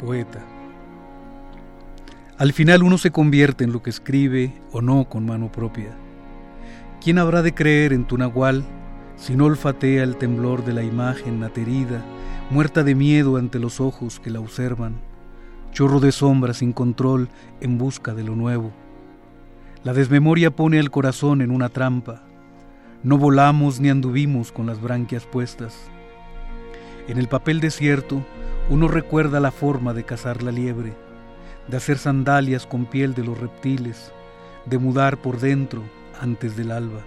Poeta. Al final uno se convierte en lo que escribe o no con mano propia. ¿Quién habrá de creer en tu Nahual si no olfatea el temblor de la imagen aterida, muerta de miedo ante los ojos que la observan, chorro de sombra sin control en busca de lo nuevo? La desmemoria pone al corazón en una trampa. No volamos ni anduvimos con las branquias puestas. En el papel desierto, uno recuerda la forma de cazar la liebre, de hacer sandalias con piel de los reptiles, de mudar por dentro antes del alba.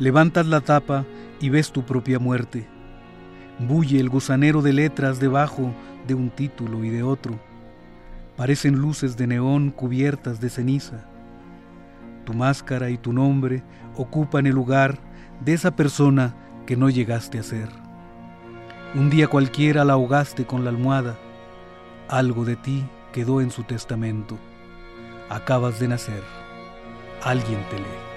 Levantas la tapa y ves tu propia muerte. Bulle el gusanero de letras debajo de un título y de otro. Parecen luces de neón cubiertas de ceniza. Tu máscara y tu nombre ocupan el lugar de esa persona que no llegaste a ser. Un día cualquiera la ahogaste con la almohada. Algo de ti quedó en su testamento. Acabas de nacer. Alguien te lee.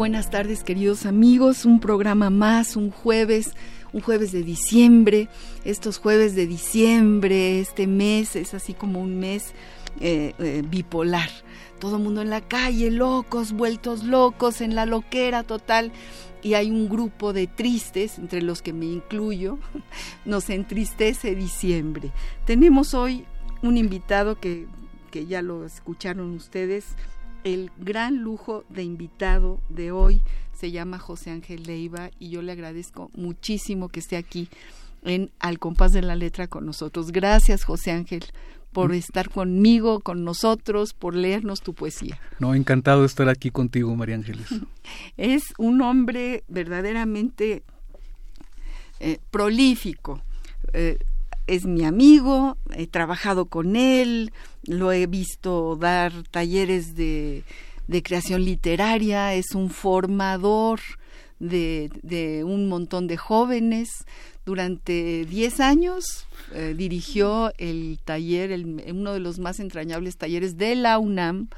Buenas tardes queridos amigos, un programa más, un jueves, un jueves de diciembre. Estos jueves de diciembre, este mes es así como un mes eh, eh, bipolar. Todo el mundo en la calle, locos, vueltos locos, en la loquera total. Y hay un grupo de tristes, entre los que me incluyo, nos entristece diciembre. Tenemos hoy un invitado que, que ya lo escucharon ustedes, el gran lujo de invitado de hoy se llama José Ángel Leiva y yo le agradezco muchísimo que esté aquí en Al compás de la letra con nosotros. Gracias José Ángel por mm. estar conmigo, con nosotros, por leernos tu poesía. No, encantado de estar aquí contigo, María Ángeles. Es un hombre verdaderamente eh, prolífico. Eh, es mi amigo, he trabajado con él, lo he visto dar talleres de, creación literaria, es un formador de, un montón de jóvenes. Durante 10 años eh, dirigió el taller, uno de los más entrañables talleres de la UNAM,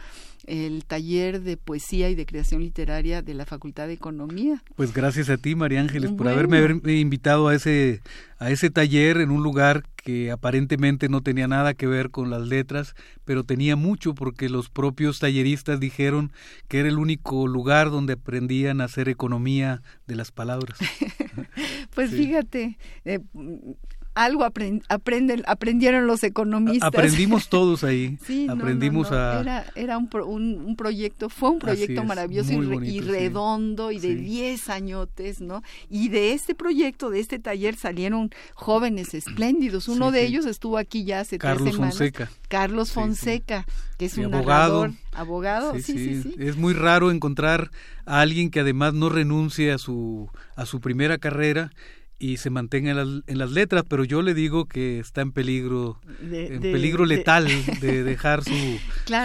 el taller de poesía y de creación literaria de la Facultad de Economía. Pues gracias a ti, María Ángeles, por haberme invitado a ese, a ese taller en un lugar que aparentemente no tenía nada que ver con las letras, pero tenía mucho porque los propios talleristas dijeron que era el único lugar donde aprendían a hacer economía de las palabras. pues fíjate, eh, algo aprenden, aprendieron los economistas. Aprendimos todos ahí. Sí, aprendimos a... Era, era un, un, proyecto, fue un proyecto maravilloso y, redondo y de 10 añotes, ¿no? Y de este proyecto, de este taller salieron jóvenes espléndidos. Uno de ellos estuvo aquí ya hace Carlos tres semanas. Fonseca. Carlos Fonseca, que es un abogado. abogado, sí sí, sí, Es muy raro encontrar a alguien que además no renuncie a su, a su primera carrera y se mantenga en las, letras, pero yo le digo que está en peligro, en peligro letal de dejar su,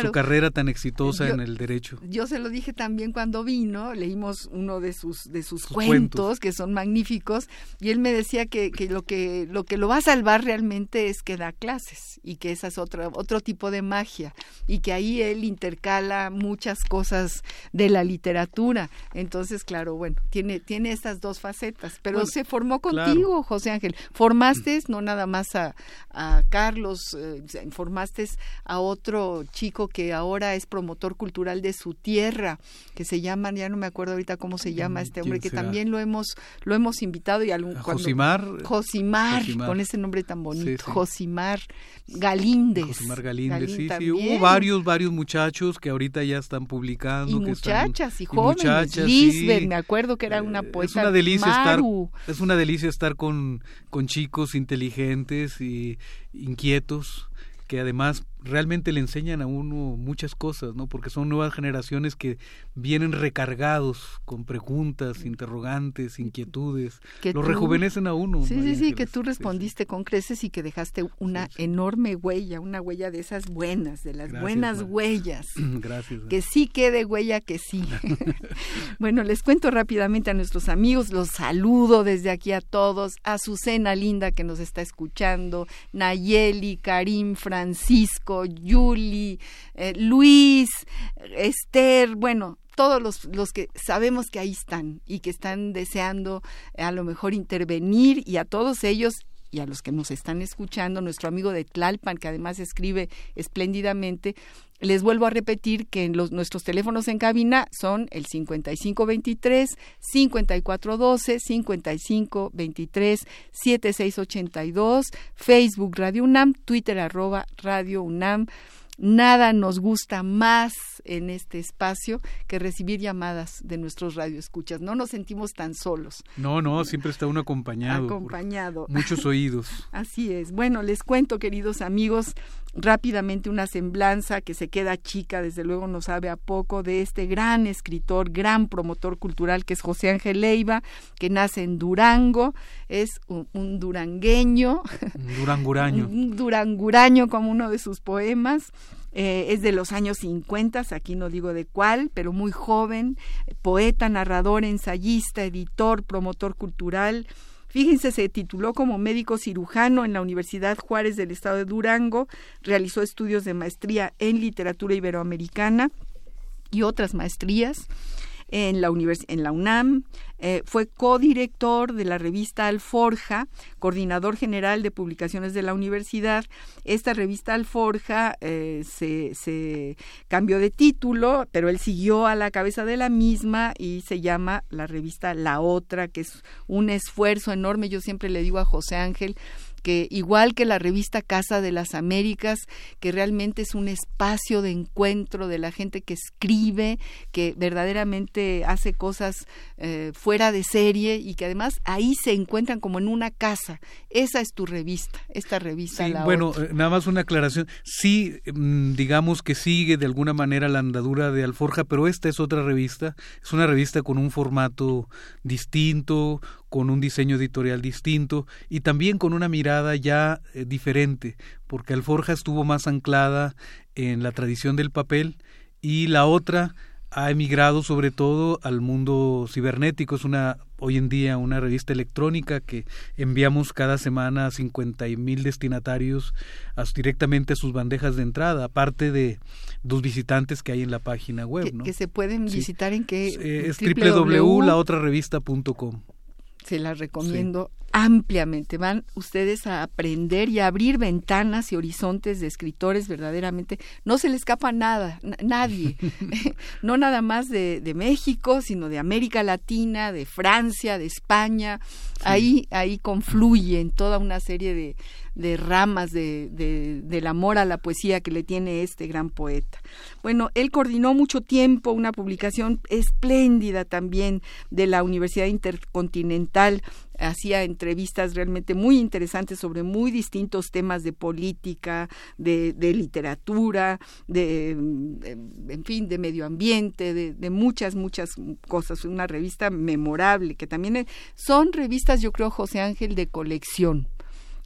su carrera tan exitosa en el derecho. Yo se lo dije también cuando vino, leímos uno de sus de sus, cuentos, que son magníficos y él me decía que, que, lo que lo que lo va a salvar realmente es que da clases y que esa es otra otro tipo de magia y que ahí él intercala muchas cosas de la literatura. Entonces, claro, bueno, tiene tiene estas dos facetas, pero se formó contigo, José Ángel. Formaste no nada más a, a Carlos, eh, formaste a otro chico que ahora es promotor cultural de su tierra, que se llama, ya no me acuerdo ahorita cómo se llama mm, este hombre, que también lo hemos lo hemos invitado y algún Josimar, Josimar, con ese nombre tan bonito, Josimar Galíndez. Josimar Galíndez, sí, sí, hubo varios varios muchachos que ahorita ya están publicando, y muchachas y jóvenes, Lisbeth, me acuerdo que era una poeta. Es una delicia estar es una delicia estar con con chicos inteligentes y inquietos que además realmente le enseñan a uno muchas cosas, ¿no? Porque son nuevas generaciones que vienen recargados con preguntas, interrogantes, inquietudes. Que Lo rejuvenecen a uno. Sí, sí, sí, que tú respondiste con creces y que dejaste una enorme huella, una huella de esas buenas, de las buenas huellas. Gracias. Que sí quede huella, que sí. bueno, les cuento rápidamente a nuestros amigos, los saludo desde aquí a todos, a Susana Linda que nos está escuchando, Nayeli, Karim, Francisco, Yuli, eh, Luis, Esther, bueno, todos los, los, que sabemos que ahí están y que están deseando eh, a lo mejor intervenir y a todos ellos y a los que nos están escuchando, nuestro amigo de Tlalpan, que además escribe espléndidamente, les vuelvo a repetir que los, nuestros teléfonos en cabina son el 5523 5412 5523 7682 Facebook Radio UNAM Twitter arroba Radio UNAM Nada nos gusta más en este espacio que recibir llamadas de nuestros radioescuchas. No nos sentimos tan solos. No, no, siempre está uno acompañado. Acompañado. Muchos oídos. Así es. Bueno, les cuento, queridos amigos, rápidamente una semblanza que se queda chica, desde luego no sabe a poco, de este gran escritor, gran promotor cultural que es José Ángel Leiva, que nace en Durango, es un, durangueño. Un duranguraño. un duranguraño como uno de sus poemas. Eh, es de los años 50, aquí no digo de cuál, pero muy joven, poeta, narrador, ensayista, editor, promotor cultural. Fíjense, se tituló como médico cirujano en la Universidad Juárez del Estado de Durango, realizó estudios de maestría en literatura iberoamericana y otras maestrías en la, en la UNAM, eh, fue codirector de la revista Alforja, coordinador general de publicaciones de la universidad. Esta revista Alforja eh, se, se cambió de título, pero él siguió a la cabeza de la misma y se llama la revista La Otra, que es un esfuerzo enorme. Yo siempre le digo a José Ángel, que igual que la revista Casa de las Américas, que realmente es un espacio de encuentro de la gente que escribe, que verdaderamente hace cosas eh, fuera de serie y que además ahí se encuentran como en una casa. Esa es tu revista, esta revista. Sí, bueno, eh, nada más una aclaración. Sí, mm, digamos que sigue de alguna manera la andadura de Alforja, pero esta es otra revista. Es una revista con un formato distinto, con un diseño editorial distinto y también con una mirada ya eh, diferente, porque Alforja estuvo más anclada en la tradición del papel y la otra ha emigrado sobre todo al mundo cibernético. Es una hoy en día una revista electrónica que enviamos cada semana a cincuenta mil destinatarios directamente a sus bandejas de entrada, aparte de dos visitantes que hay en la página web. Que, se pueden visitar en que eh, es www.laotrarevista.com se las recomiendo ampliamente. Van ustedes a aprender y a abrir ventanas y horizontes de escritores verdaderamente. No se le escapa nada, nadie. no nada más de, de, México, sino de América Latina, de Francia, de España. Ahí, ahí confluyen toda una serie de, de ramas de, del amor a la poesía que le tiene este gran poeta. Bueno, él coordinó mucho tiempo una publicación espléndida también de la Universidad Intercontinental hacía entrevistas realmente muy interesantes sobre muy distintos temas de política, de, literatura, de, en fin, de medio ambiente, de, de, muchas, muchas cosas. Una revista memorable, que también son revistas, yo creo, José Ángel, de colección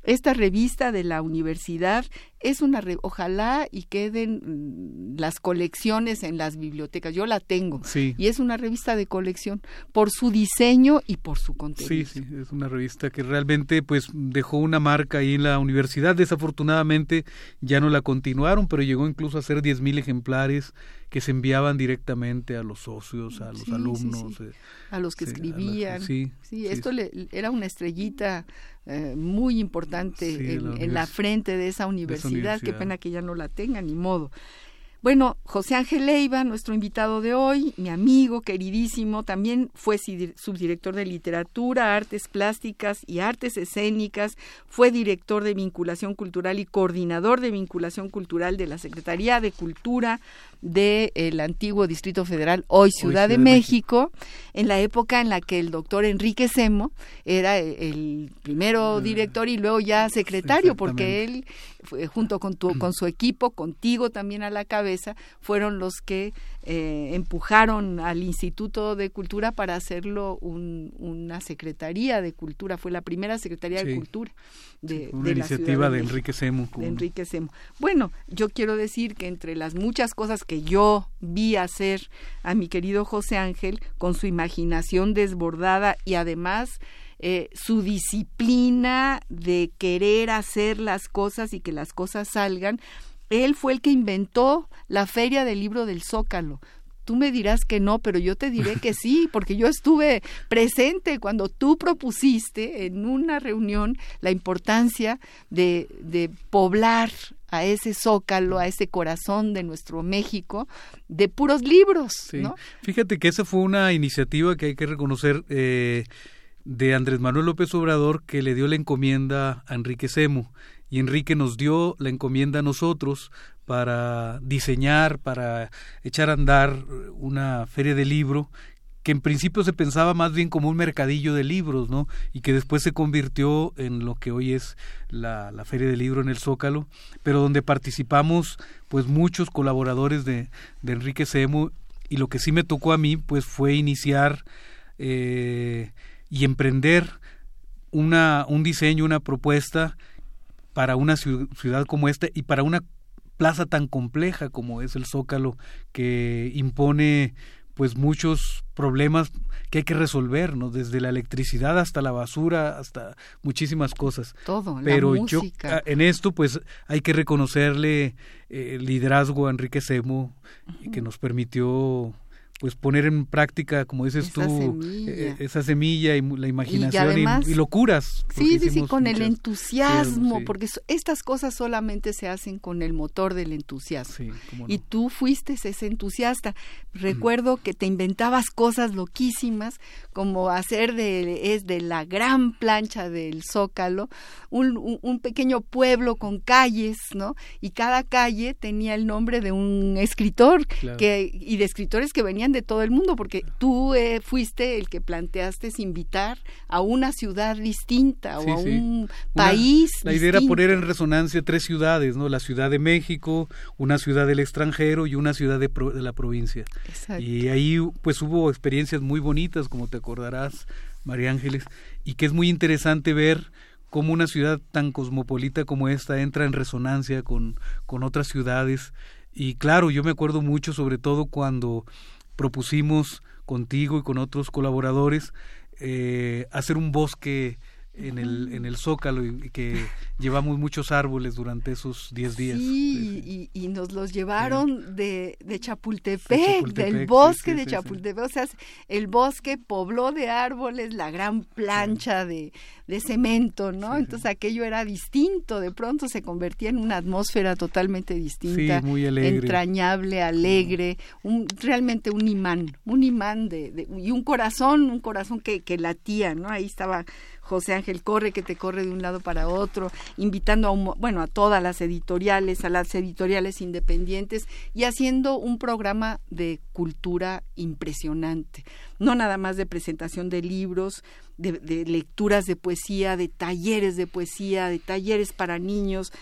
esta revista de la universidad es una ojalá y queden mm, las colecciones en las bibliotecas. Yo la tengo y es una revista de colección por su diseño y por su contenido. Sí, sí, es una revista que realmente pues dejó una marca ahí en la universidad. Desafortunadamente ya no la continuaron, pero llegó incluso a ser diez mil ejemplares que se enviaban directamente a los socios, a los alumnos, eh, a los que escribían. sí, esto le, era una estrellita eh, muy importante en, la frente de esa, universidad. Qué pena que ya no la tenga, ni modo. Bueno, José Ángel Leiva, nuestro invitado de hoy, mi amigo queridísimo, también fue subdirector de literatura, artes plásticas y artes escénicas, fue director de vinculación cultural y coordinador de vinculación cultural de la Secretaría de Cultura del antiguo Distrito Federal, hoy Ciudad, de, México, en la época en la que el doctor Enrique Semo era el primero ah, director y luego ya secretario, porque él, junto con, tu, con su equipo, contigo también a la cabeza, fueron los que eh, empujaron al Instituto de Cultura para hacerlo una Secretaría de Cultura, fue la primera Secretaría de Cultura de, una iniciativa de, Enrique Semo. De Enrique Semo. Bueno, yo quiero decir que entre las muchas cosas que yo vi hacer a mi querido José Ángel, con su imaginación desbordada y además eh, su disciplina de querer hacer las cosas y que las cosas salgan, él fue el que inventó la Feria del Libro del Zócalo. Tú me dirás que no, pero yo te diré que sí, porque yo estuve presente cuando tú propusiste en una reunión la importancia de, de poblar a ese zócalo, a ese corazón de nuestro México, de puros libros. ¿no? Fíjate que esa fue una iniciativa que hay que reconocer eh, de Andrés Manuel López Obrador que le dio la encomienda a Enrique Semo y Enrique nos dio la encomienda a nosotros para diseñar, para echar a andar una feria de libro que en principio se pensaba más bien como un mercadillo de libros, ¿no? Y que después se convirtió en lo que hoy es la, la Feria del Libro en el Zócalo, pero donde participamos pues muchos colaboradores de, de Enrique Semo y lo que sí me tocó a mí pues fue iniciar eh, y emprender una, un diseño, una propuesta para una ciudad como esta y para una plaza tan compleja como es el Zócalo, que impone pues muchos problemas que hay que resolver, ¿no? Desde la electricidad hasta la basura, hasta muchísimas cosas. Todo, Pero la yo en esto pues hay que reconocerle eh, el liderazgo a Enrique Semo, que nos permitió pues poner en práctica, como dices tú, eh, esa semilla y la imaginación y, locuras. Sí, sí, sí, con el entusiasmo, porque estas cosas solamente se hacen con el motor del entusiasmo. Y tú fuiste ese entusiasta. Recuerdo que te inventabas cosas loquísimas, como hacer de, es de la gran plancha del Zócalo, un, un pequeño pueblo con calles, ¿no? Y cada calle tenía el nombre de un escritor que, y de escritores que venían de todo el mundo, porque tú eh, fuiste el que planteaste invitar a una ciudad distinta o a un país. la idea era poner en resonancia tres ciudades, ¿no? La Ciudad de México, una ciudad del extranjero y una ciudad de, de la provincia. Y ahí pues hubo experiencias muy bonitas, como te acordarás, María Ángeles, y que es muy interesante ver cómo una ciudad tan cosmopolita como esta entra en resonancia con, con otras ciudades. Y claro, yo me acuerdo mucho, sobre todo cuando propusimos contigo y con otros colaboradores eh, hacer un bosque en el, en el Zócalo y, que llevamos muchos árboles durante esos 10 días. Sí, y, nos los llevaron de, de, Chapultepec, del bosque de Chapultepec. O sea, el bosque pobló de árboles la gran plancha de, de, cemento, ¿no? Entonces aquello era distinto, de pronto se convertía en una atmósfera totalmente distinta, muy entrañable, alegre, un, realmente un imán, un imán de, y un corazón, un corazón que, que latía, ¿no? Ahí estaba José Ángel Corre, que te corre de un lado para otro, invitando a, bueno, a todas las editoriales, a las editoriales independientes y haciendo un programa de cultura impresionante. No nada más de presentación de libros, de lecturas de poesía, de talleres de poesía, de talleres para niños,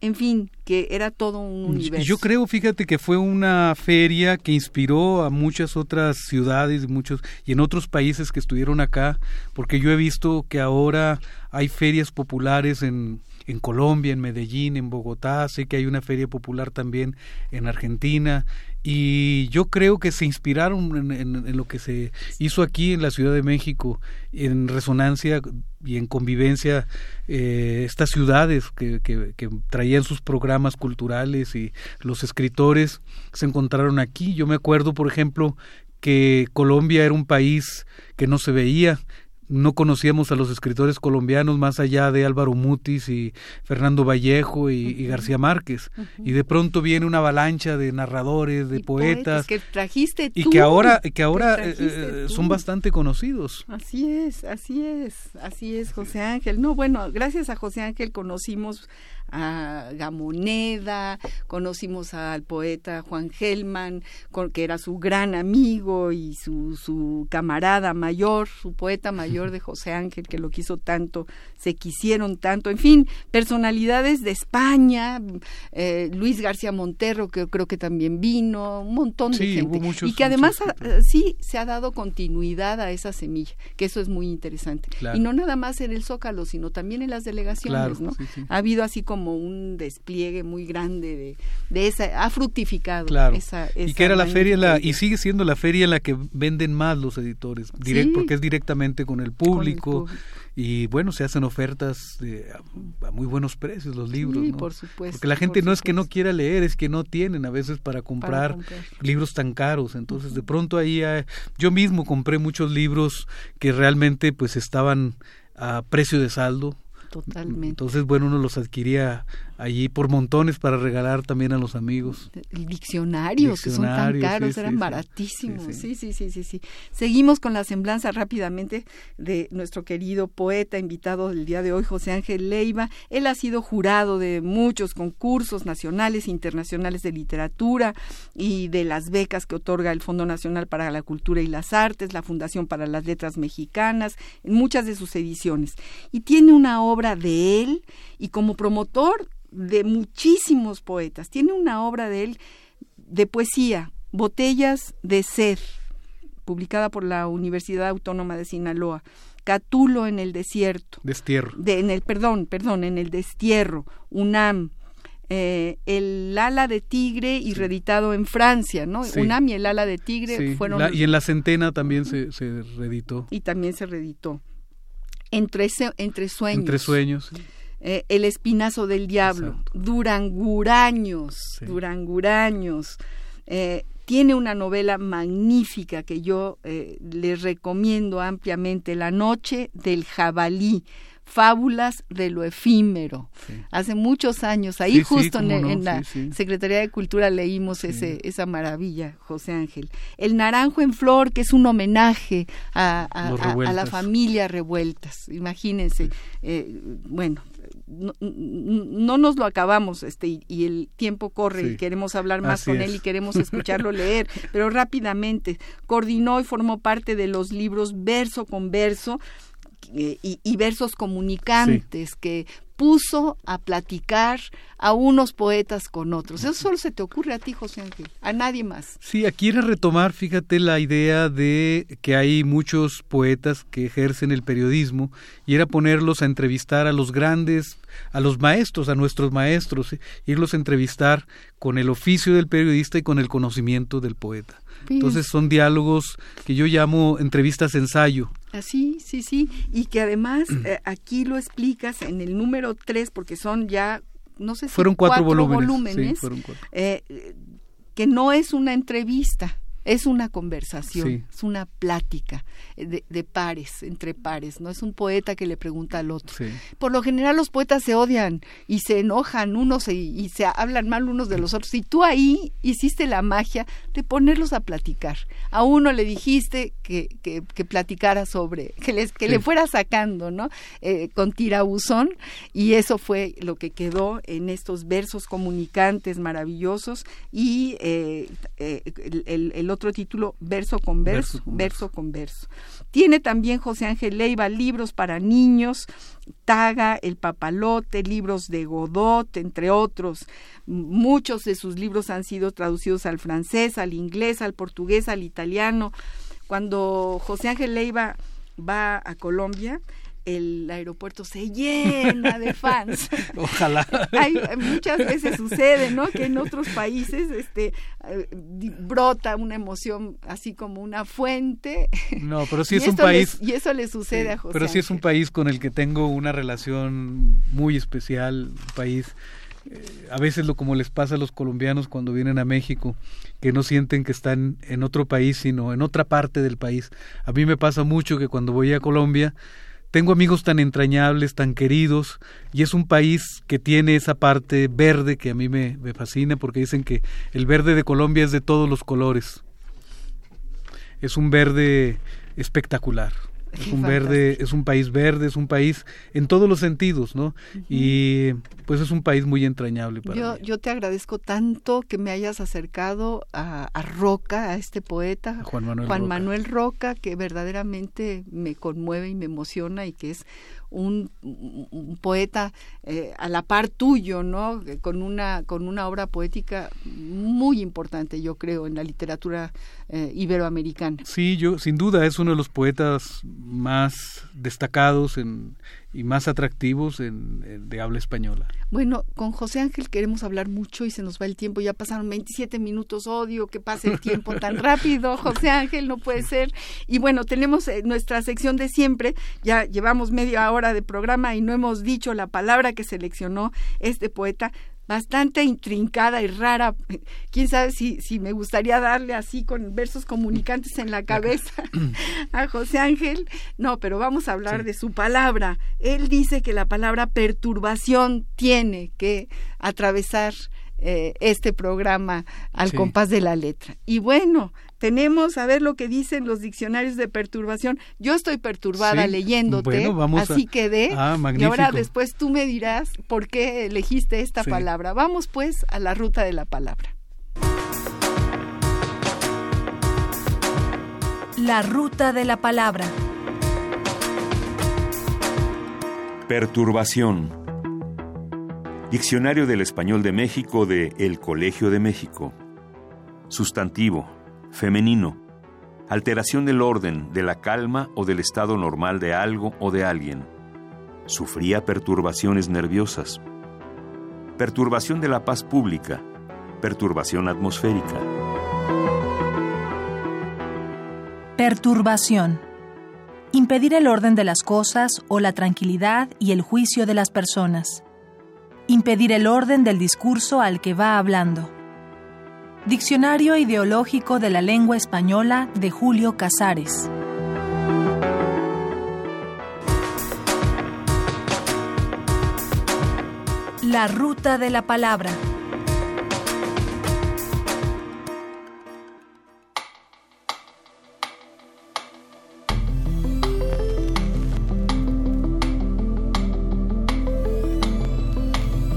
en fin, que era todo un universo. Yo creo, fíjate que fue una feria que inspiró a muchas otras ciudades muchos, y en otros países que estuvieron acá, porque yo he visto que ahora hay ferias populares en, en Colombia, en Medellín, en Bogotá, sé que hay una feria popular también en Argentina y yo creo que se inspiraron en, lo que se hizo aquí en la Ciudad de México, en resonancia y en convivencia eh, estas ciudades que, que, que, traían sus programas culturales y los escritores se encontraron aquí. Yo me acuerdo, por ejemplo, que Colombia era un país que no se veía no conocíamos a los escritores colombianos más allá de Álvaro Mutis y Fernando Vallejo y, García Márquez. Y de pronto viene una avalancha de narradores, de poetas, que trajiste y que ahora, que ahora eh, eh, son bastante conocidos. Así es, así es, así es, José Ángel. No, bueno, gracias a José Ángel conocimos a Gamoneda, conocimos al poeta Juan Gelman, que era su gran amigo y su, su camarada mayor, su poeta mayor de José Ángel, que lo quiso tanto, se quisieron tanto, en fin, personalidades de España, eh, Luis García Monterro, que creo que también vino, un montón de gente. y que además sí se ha dado continuidad a esa semilla, que eso es muy interesante. Y no nada más en el Zócalo, sino también en las delegaciones, ¿no? Ha habido así como como un despliegue muy grande de, de esa, ha fructificado esa, Y que era la feria, la, y sigue siendo la feria en la que venden más los editores, porque es directamente con el público. y bueno, se hacen ofertas a, muy buenos precios los libros, ¿no? por supuesto. Porque la gente no es que no quiera leer, es que no tienen a veces para comprar, libros tan caros. Entonces, de pronto ahí yo mismo compré muchos libros que realmente pues estaban a precio de saldo Totalmente. Entonces, bueno, uno los adquiría allí por montones para regalar también a los amigos. Diccionarios, que son tan caros, eran baratísimos. Sí sí. sí sí. sí, Seguimos con la semblanza rápidamente de nuestro querido poeta invitado del día de hoy, José Ángel Leiva. Él ha sido jurado de muchos concursos nacionales e internacionales de literatura y de las becas que otorga el Fondo Nacional para la Cultura y las Artes, la Fundación para las Letras Mexicanas, en muchas de sus ediciones. Y tiene una obra de él y como promotor de muchísimos poetas. Tiene una obra de él de poesía, Botellas de Sed, publicada por la Universidad Autónoma de Sinaloa. Catulo en el desierto. Destierro. De, en el, perdón, perdón, en el destierro. UNAM. Eh, el ala de tigre y reeditado en Francia, ¿no? UNAM y el ala de tigre fueron... y en la centena también se, se, reeditó. Y también se reeditó. Entre, entre sueños. Entre sueños. Eh, el espinazo del diablo, Duranguraños, Duranguraños. Eh, tiene una novela magnífica que yo eh, les recomiendo ampliamente, La noche del jabalí. Fábulas de lo efímero. Hace muchos años, ahí justo en, la Secretaría de Cultura leímos ese, esa maravilla, José Ángel. El Naranjo en Flor, que es un homenaje a, a, la familia Revueltas. Imagínense, bueno, no, nos lo acabamos este y, el tiempo corre y queremos hablar más con él y queremos escucharlo leer pero rápidamente coordinó y formó parte de los libros verso con verso eh, y, versos comunicantes que puso a platicar a unos poetas con otros. Eso solo se te ocurre a ti, José Ángel, a nadie más. Sí, aquí era retomar, fíjate, la idea de que hay muchos poetas que ejercen el periodismo y era ponerlos a entrevistar a los grandes, a los maestros, a nuestros maestros, irlos a entrevistar con el oficio del periodista y con el conocimiento del poeta. Entonces son diálogos que yo llamo entrevistas ensayo. Así, sí, sí, y que además eh, aquí lo explicas en el número tres, porque son ya, no sé si fueron cuatro, volúmenes, eh, que no es una entrevista, es una conversación, es una plática de, de, pares, entre pares, no es un poeta que le pregunta al otro. Por lo general los poetas se odian y se enojan unos y, se hablan mal unos de los otros. Y tú ahí hiciste la magia de ponerlos a platicar. A uno le dijiste que, que, que platicara sobre, que, les, que le fuera sacando, ¿no? Eh, con tirabuzón y eso fue lo que quedó en estos versos comunicantes maravillosos y eh, eh, el, el otro título Verso con verso, verso, con verso. Tiene también José Ángel Leiva libros para niños, Taga, El Papalote, libros de Godot, entre otros. Muchos de sus libros han sido traducidos al francés, al inglés, al portugués, al italiano. Cuando José Ángel Leiva va a Colombia, el aeropuerto se llena de fans. Ojalá. Hay, muchas veces sucede, ¿no? Que en otros países este, eh, brota una emoción así como una fuente. No, pero sí es un país. y eso le sucede a José. Pero sí es un país con el que tengo una relación muy especial, un país. Eh, a veces lo como les pasa a los colombianos cuando vienen a México, que no sienten que están en otro país, sino en otra parte del país. A mí me pasa mucho que cuando voy a Colombia, tengo amigos tan entrañables, tan queridos, y es un país que tiene esa parte verde que a mí me, me, fascina porque dicen que el verde de Colombia es de todos los colores. Es un verde espectacular. Es un verde, es un país verde, es un país en todos los sentidos, ¿no? Y pues es un país muy entrañable para yo, mí. Yo te agradezco tanto que me hayas acercado a, a Roca, a este poeta, Juan, Manuel, Juan Roca. Manuel Roca, que verdaderamente me conmueve y me emociona y que es un, poeta eh, a la par tuyo, ¿no? Con una, con una obra poética muy importante, yo creo, en la literatura eh, iberoamericana. Sí, yo sin duda es uno de los poetas más destacados en, y más atractivos en, en, de habla española. Bueno, con José Ángel queremos hablar mucho y se nos va el tiempo. Ya pasaron 27 minutos, odio que pase el tiempo tan rápido. José Ángel, no puede ser. Y bueno, tenemos eh, nuestra sección de siempre. Ya llevamos media hora de programa y no hemos dicho la palabra que seleccionó este poeta bastante intrincada y rara. Quién sabe si, si me gustaría darle así con versos comunicantes en la cabeza a José Ángel. No, pero vamos a hablar sí. de su palabra. Él dice que la palabra perturbación tiene que atravesar eh, este programa al sí. compás de la letra. Y bueno, tenemos a ver lo que dicen los diccionarios de perturbación. Yo estoy perturbada sí. leyéndote, bueno, vamos así a... quedé. Ah, y ahora después tú me dirás por qué elegiste esta sí. palabra. Vamos pues a la ruta de la palabra. La ruta de la palabra. Perturbación. Diccionario del Español de México de El Colegio de México. Sustantivo femenino, alteración del orden, de la calma o del estado normal de algo o de alguien. Sufría perturbaciones nerviosas. Perturbación de la paz pública, perturbación atmosférica. Perturbación. Impedir el orden de las cosas o la tranquilidad y el juicio de las personas. Impedir el orden del discurso al que va hablando. Diccionario Ideológico de la Lengua Española de Julio Casares. La ruta de la palabra.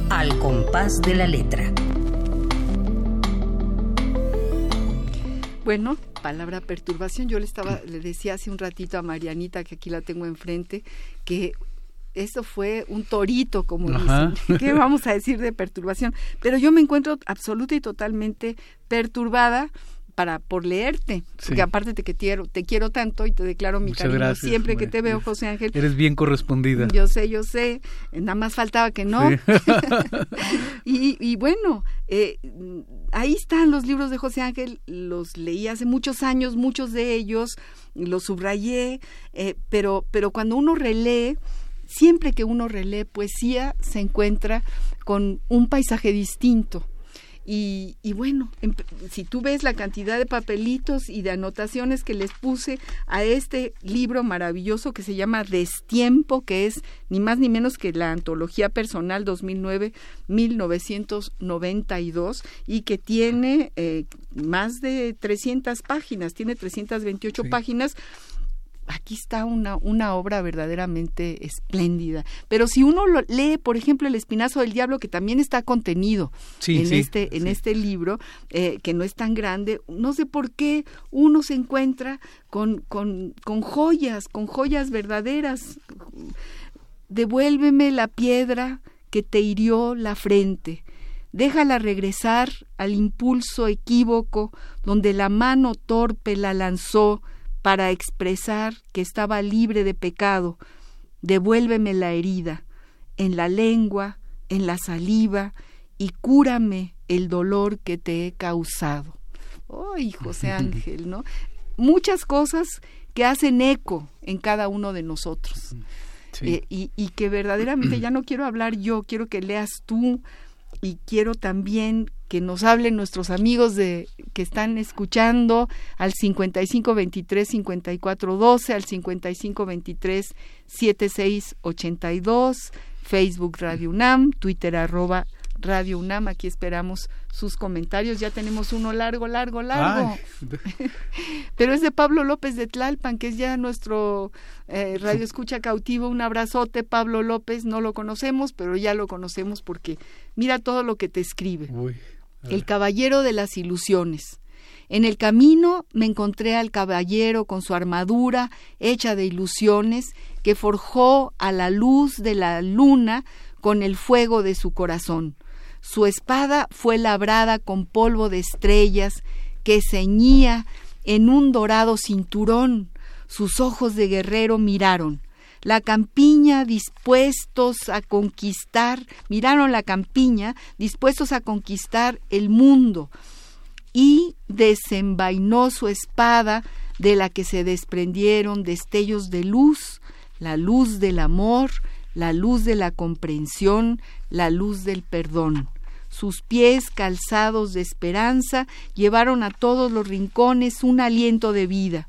Al compás de la letra. Bueno, palabra perturbación. Yo le estaba, le decía hace un ratito a Marianita, que aquí la tengo enfrente, que eso fue un torito, como Ajá. dicen. ¿Qué vamos a decir de perturbación? Pero yo me encuentro absoluta y totalmente perturbada para por leerte, Sí. porque aparte te que quiero, te quiero tanto y te declaro mi Muchas cariño gracias, siempre que te veo, José Ángel. Eres bien correspondida. Yo sé, yo sé, nada más faltaba que no. Sí. y, y bueno, eh, ahí están los libros de José Ángel, los leí hace muchos años, muchos de ellos, los subrayé, eh, pero, pero cuando uno relee, siempre que uno relee poesía, se encuentra con un paisaje distinto. Y, y bueno, si tú ves la cantidad de papelitos y de anotaciones que les puse a este libro maravilloso que se llama Destiempo, que es ni más ni menos que la antología personal 2009-1992 y que tiene eh, más de 300 páginas, tiene 328 Sí. páginas aquí está una, una obra verdaderamente espléndida. Pero si uno lo lee, por ejemplo, El Espinazo del Diablo, que también está contenido Sí, en, sí, este, en este libro, eh, que no es tan grande, no sé por qué uno se encuentra con, con, con joyas, con joyas verdaderas. Devuélveme la piedra que te hirió la frente. Déjala regresar al impulso equívoco donde la mano torpe la lanzó para expresar que estaba libre de pecado. devuélveme la herida, en la lengua, en la saliva, y cúrame el dolor que te he causado. ¡Ay, José Ángel, ¿no? Muchas cosas que hacen eco en cada uno de nosotros. Eh, y, y, que verdaderamente ya no quiero hablar yo, quiero que leas tú y quiero también que nos hablen nuestros amigos de que están escuchando al 5523 5412 al 5523 7682 Facebook Radio UNAM Twitter arroba Radio UNAM. Aquí esperamos sus comentarios. Ya tenemos uno largo, largo, largo. Pero es de Pablo López de Tlalpan, que es ya nuestro eh, radio escucha cautivo. Un abrazote, Pablo López. No lo conocemos, pero ya lo conocemos porque mira todo lo que te escribe. El caballero de las ilusiones. En el camino me encontré al caballero con su armadura hecha de ilusiones que forjó a la luz de la luna con el fuego de su corazón. Su espada fue labrada con polvo de estrellas que ceñía en un dorado cinturón. Sus ojos de guerrero miraron. La campiña dispuestos a conquistar, miraron la campiña dispuestos a conquistar el mundo y desenvainó su espada de la que se desprendieron destellos de luz, la luz del amor, la luz de la comprensión, la luz del perdón. Sus pies calzados de esperanza llevaron a todos los rincones un aliento de vida,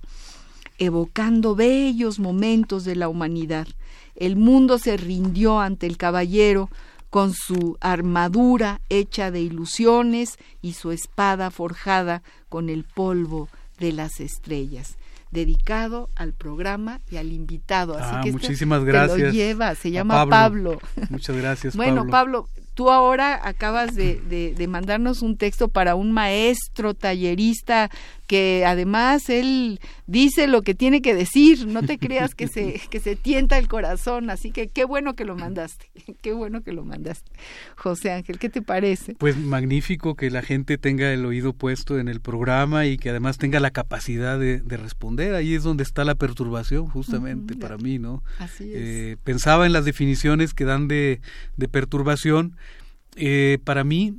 evocando bellos momentos de la humanidad. El mundo se rindió ante el caballero con su armadura hecha de ilusiones y su espada forjada con el polvo de las estrellas dedicado al programa y al invitado. Así ah, que muchísimas gracias. lo lleva, se llama Pablo. Muchas gracias. bueno, Pablo, tú ahora acabas de, de, mandarnos un texto para un maestro tallerista que además él dice lo que tiene que decir, no te creas que se, que se tienta el corazón, así que qué bueno que lo mandaste, qué bueno que lo mandaste. José Ángel, ¿qué te parece? Pues magnífico que la gente tenga el oído puesto en el programa y que además tenga la capacidad de, responder, ahí es donde está la perturbación justamente para mí, ¿no? Así es. Eh, pensaba en las definiciones que dan de, de perturbación, eh, para mí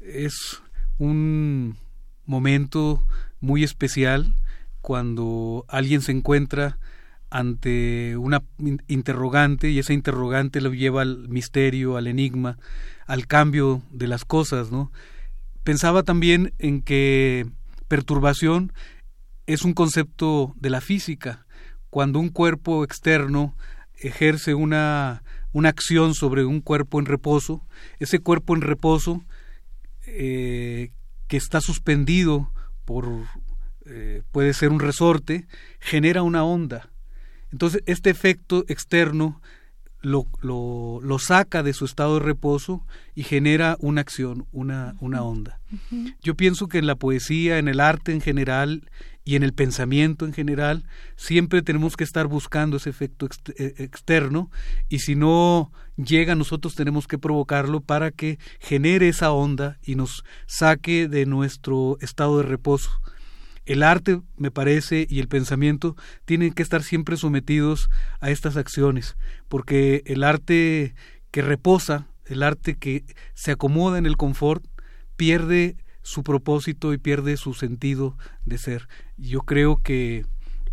es un momento muy especial cuando alguien se encuentra ante una interrogante y esa interrogante lo lleva al misterio, al enigma, al cambio de las cosas, ¿no? Pensaba también en que perturbación es un concepto de la física, cuando un cuerpo externo ejerce una, una acción sobre un cuerpo en reposo, ese cuerpo en reposo eh, que está suspendido por, eh, puede ser un resorte, genera una onda. Entonces, este efecto externo lo, lo, lo, saca de su estado de reposo y genera una acción, una, una onda. Yo pienso que en la poesía, en el arte en general y en el pensamiento en general, siempre tenemos que estar buscando ese efecto eh, externo y si no llega nosotros tenemos que provocarlo para que genere esa onda y nos saque de nuestro estado de reposo el arte, me parece, y el pensamiento tienen que estar siempre sometidos a estas acciones, porque el arte que reposa, el arte que se acomoda en el confort, pierde su propósito y pierde su sentido de ser. Yo creo que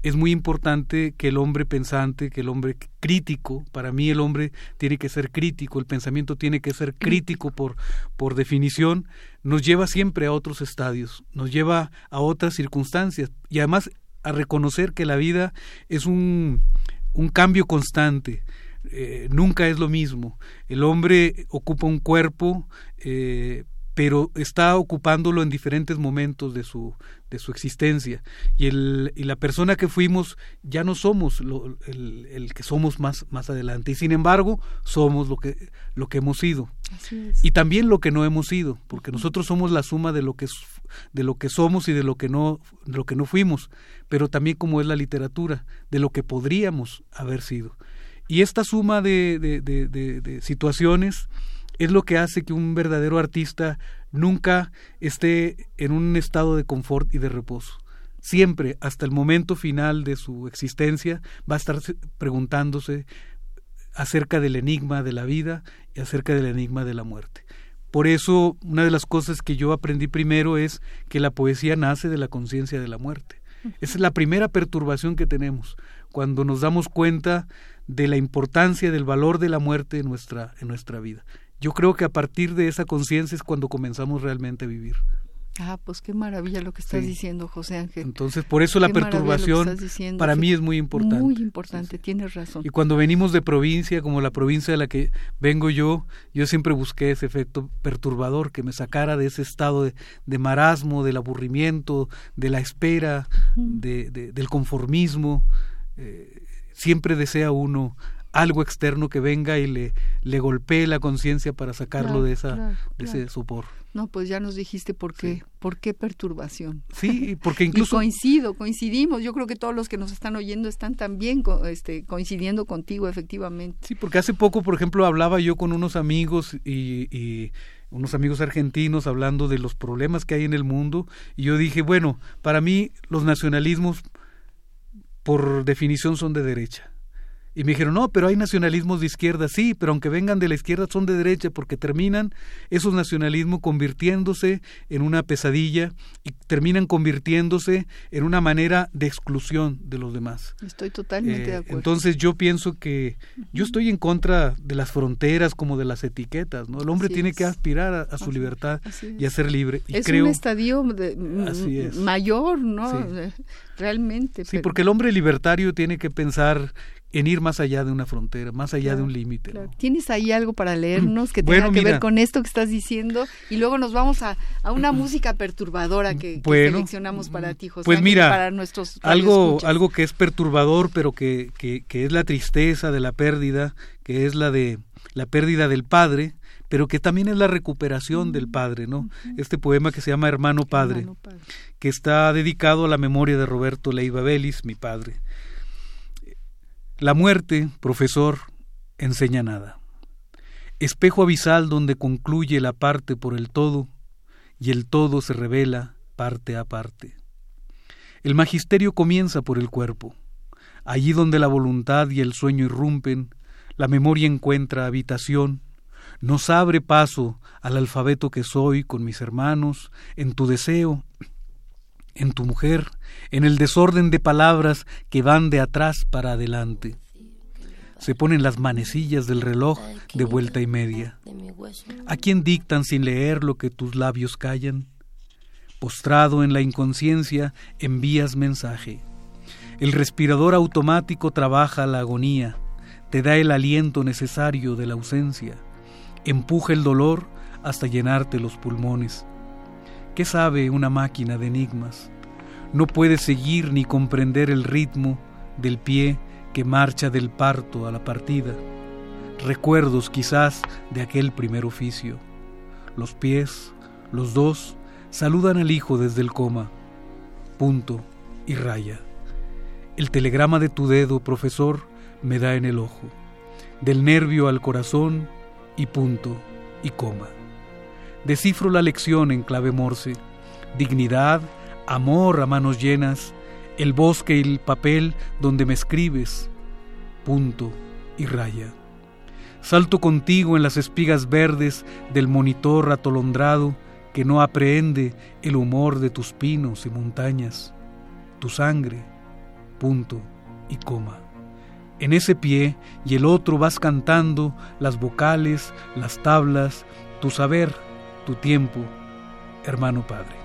es muy importante que el hombre pensante, que el hombre crítico, para mí el hombre tiene que ser crítico, el pensamiento tiene que ser crítico por, por definición, nos lleva siempre a otros estadios, nos lleva a otras circunstancias y además a reconocer que la vida es un, un cambio constante. Eh, nunca es lo mismo. El hombre ocupa un cuerpo, eh, pero está ocupándolo en diferentes momentos de su, de su existencia. Y, el, y la persona que fuimos ya no somos lo, el, el, que somos más, más adelante. Y sin embargo, somos lo que, lo que hemos sido. Y también lo que no hemos sido, porque nosotros somos la suma de lo que, de lo que somos y de lo que, no, de lo que no fuimos, pero también como es la literatura, de lo que podríamos haber sido. Y esta suma de, de, de, de situaciones es lo que hace que un verdadero artista nunca esté en un estado de confort y de reposo. siempre, hasta el momento final de su existencia, va a estar preguntándose acerca del enigma de la vida y acerca del enigma de la muerte. Por eso, una de las cosas que yo aprendí primero es que la poesía nace de la conciencia de la muerte. Esa es la primera perturbación que tenemos, cuando nos damos cuenta de la importancia, del valor de la muerte en nuestra, en nuestra vida. Yo creo que a partir de esa conciencia es cuando comenzamos realmente a vivir. Ah, pues qué maravilla lo que estás diciendo, José Ángel. Entonces, por eso la perturbación para mí es muy importante. Muy importante, tienes razón. Y cuando venimos de provincia, como la provincia de la que vengo yo, yo siempre busqué ese efecto perturbador que me sacara de ese estado de, marasmo, del aburrimiento, de la espera, de, del conformismo. Eh, siempre desea uno algo externo que venga y le, le golpee la conciencia para sacarlo de, esa, de ese sopor. No, pues ya nos dijiste por qué, por qué perturbación. Sí, porque incluso... coincido, coincidimos. Yo creo que todos los que nos están oyendo están también este, coincidiendo contigo, efectivamente. Sí, porque hace poco, por ejemplo, hablaba yo con unos amigos y, y unos amigos argentinos hablando de los problemas que hay en el mundo y yo dije, bueno, para mí los nacionalismos por definición son de derecha y me dijeron, no, pero hay nacionalismos de izquierda, sí, pero aunque vengan de la izquierda son de derecha porque terminan esos nacionalismos convirtiéndose en una pesadilla y terminan convirtiéndose en una manera de exclusión de los demás. Estoy totalmente de eh, acuerdo. Entonces yo pienso que yo estoy en contra de las fronteras como de las etiquetas, ¿no? El hombre tiene que aspirar a, su libertad y a ser libre. Y es creo, un estadio mayor, ¿no? Realmente. Sí, porque el hombre libertario tiene que pensar en ir más allá de una frontera, más allá de un límite. ¿Tienes ahí algo para leernos que tenga que ver con esto que estás diciendo? Y luego nos vamos a, a una música perturbadora que, seleccionamos para ti, José. Pues mira, para nuestros algo, algo que es perturbador, pero que, que, que es la tristeza de la pérdida, que es la de la pérdida del padre, pero que también es la recuperación del padre, ¿no? Este poema que se llama Hermano Padre, que está dedicado a la memoria de Roberto Leiva Vélez, mi padre. La muerte, profesor, enseña nada. Espejo abisal donde concluye la parte por el todo y el todo se revela parte a parte. El magisterio comienza por el cuerpo. Allí donde la voluntad y el sueño irrumpen, la memoria encuentra habitación, nos abre paso al alfabeto que soy con mis hermanos, en tu deseo, en tu mujer, en el desorden de palabras que van de atrás para adelante. Se ponen las manecillas del reloj de vuelta y media. ¿A quién dictan sin leer lo que tus labios callan? Postrado en la inconsciencia, envías mensaje. El respirador automático trabaja la agonía, te da el aliento necesario de la ausencia, empuja el dolor hasta llenarte los pulmones. ¿Qué sabe una máquina de enigmas? No puede seguir ni comprender el ritmo del pie que marcha del parto a la partida. Recuerdos quizás de aquel primer oficio. Los pies, los dos, saludan al hijo desde el coma. Punto y raya. El telegrama de tu dedo, profesor, me da en el ojo. Del nervio al corazón y punto y coma. Descifro la lección en clave morse. Dignidad, amor a manos llenas, el bosque y el papel donde me escribes, punto y raya. Salto contigo en las espigas verdes del monitor atolondrado que no aprehende el humor de tus pinos y montañas, tu sangre, punto y coma. En ese pie y el otro vas cantando las vocales, las tablas, tu saber, tu tiempo, hermano Padre.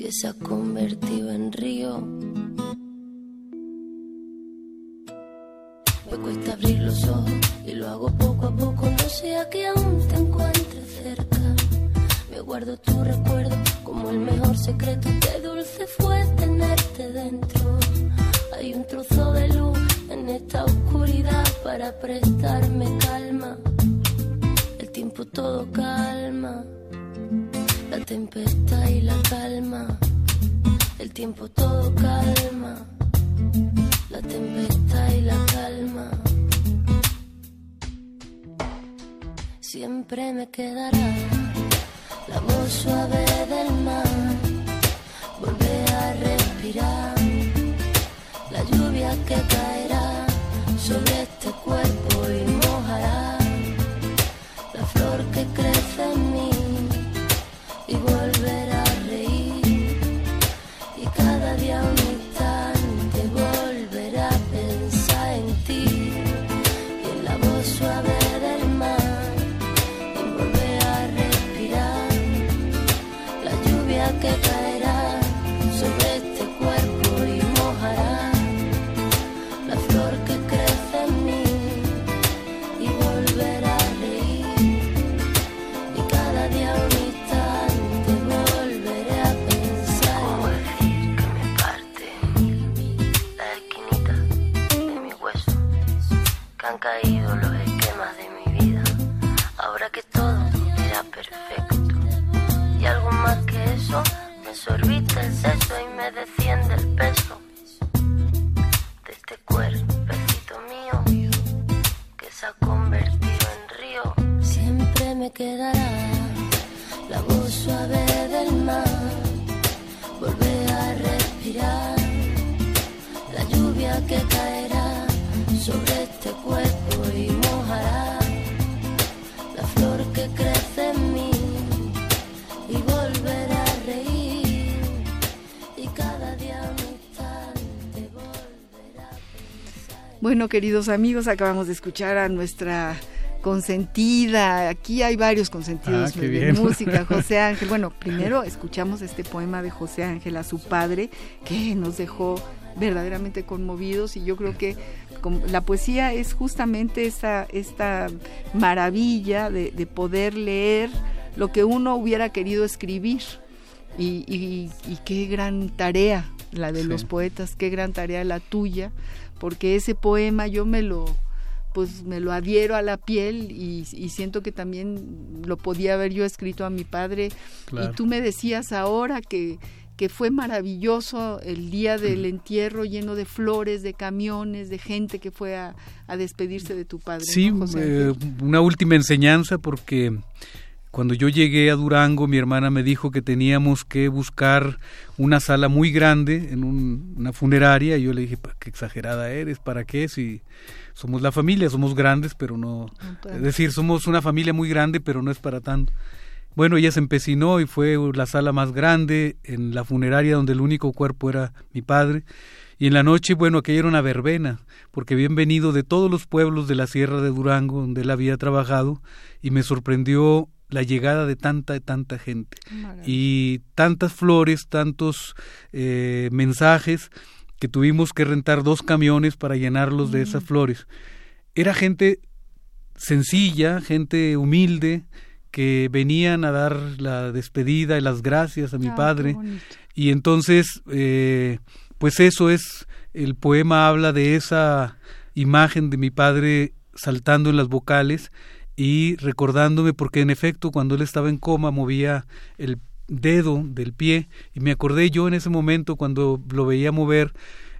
que se ha convertido en río. Me cuesta abrir los ojos y lo hago poco a poco, no sea que aún te encuentre cerca. Guardo tu recuerdo como el mejor secreto. Qué dulce fue tenerte dentro. Hay un trozo de luz en esta oscuridad para prestarme calma. El tiempo todo calma. La tempestad y la calma. El tiempo todo calma. La tempestad y la calma. Siempre me quedará la voz suave del mar. Volver a respirar la lluvia que caerá sobre este cuerpo y Bueno, queridos amigos, acabamos de escuchar a nuestra consentida. Aquí hay varios consentidos Ah, de bien. música, José Ángel. Bueno, primero escuchamos este poema de José Ángel a su padre, que nos dejó verdaderamente conmovidos y yo creo que la poesía es justamente esta, esta maravilla de, de poder leer lo que uno hubiera querido escribir. Y, y- y qué gran tarea la de Sí. los poetas, qué gran tarea la tuya, porque ese poema yo me lo pues me lo adhiero a la piel y, y siento que también lo podía haber yo escrito a mi padre Claro. y tú me decías ahora que que fue maravilloso el día del entierro lleno de flores, de camiones, de gente que fue a, a despedirse de tu padre. Sí, ¿no, José eh, una última enseñanza porque cuando yo llegué a Durango mi hermana me dijo que teníamos que buscar una sala muy grande en un- una funeraria y yo le dije, "Pa, qué exagerada eres, ¿para qué? Si somos la familia, somos grandes, pero no... Es decir, somos una familia muy grande, pero no es para tanto. Bueno, ella se empecinó y fue la sala más grande en la funeraria donde el único cuerpo era mi padre. Y en la noche, bueno, aquella era una verbena, porque habían venido de todos los pueblos de la Sierra de Durango, donde él había trabajado, y me sorprendió la llegada de tanta, tanta gente. Maravilla. Y tantas flores, tantos eh, mensajes, que tuvimos que rentar dos camiones para llenarlos de esas flores. Era gente sencilla, gente humilde, que venían a dar la despedida y las gracias a mi Ah, padre. Y entonces, eh, pues eso es, el poema habla de esa imagen de mi padre saltando en las vocales y recordándome, porque en efecto cuando él estaba en coma movía el dedo del pie y me acordé yo en ese momento cuando lo veía mover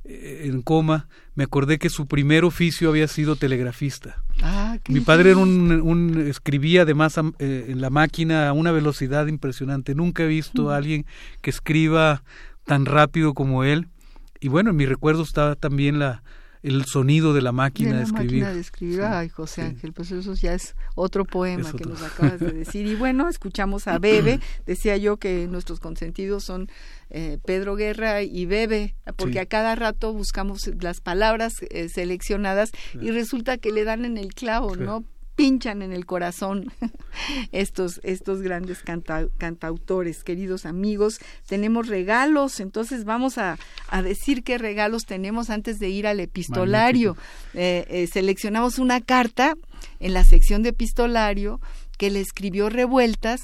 eh, en coma, me acordé que su primer oficio había sido telegrafista. Ah, Mi padre era un, un- escribía además eh, en la máquina a una velocidad impresionante. Nunca he visto a alguien que escriba tan rápido como él. Y bueno, en mi recuerdo está también la el sonido de la máquina de, de la escribir. máquina de escribir. Sí, Ay, José sí. Ángel, pues eso ya es otro poema Es que nos acabas de decir. Y bueno, escuchamos a Bebe. Decía yo que nuestros consentidos son eh, Pedro Guerra y Bebe, porque Sí. a cada rato buscamos las palabras eh, seleccionadas y resulta que le dan en el clavo. ¿no? Pinchan en el corazón estos estos grandes canta- cantautores queridos amigos. Tenemos regalos entonces vamos a, a decir qué regalos tenemos antes de ir al epistolario. Eh, eh, seleccionamos una carta en la sección de epistolario que le escribió Revueltas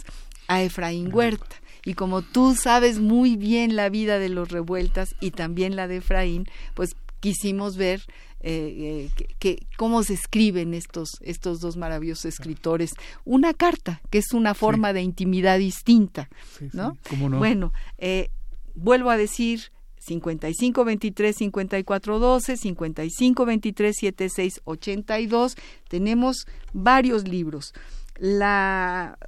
a Efraín Huerta. Y como tú sabes muy bien la vida de los revueltas y también la de Efraín, pues quisimos ver eh, eh, que, cómo se escriben estos, estos dos maravillosos escritores. Una carta, que es una forma de intimidad distinta, ¿no? Bueno, eh, vuelvo a decir, 55 23 54 12, 55 23 76 82. Tenemos varios libros. La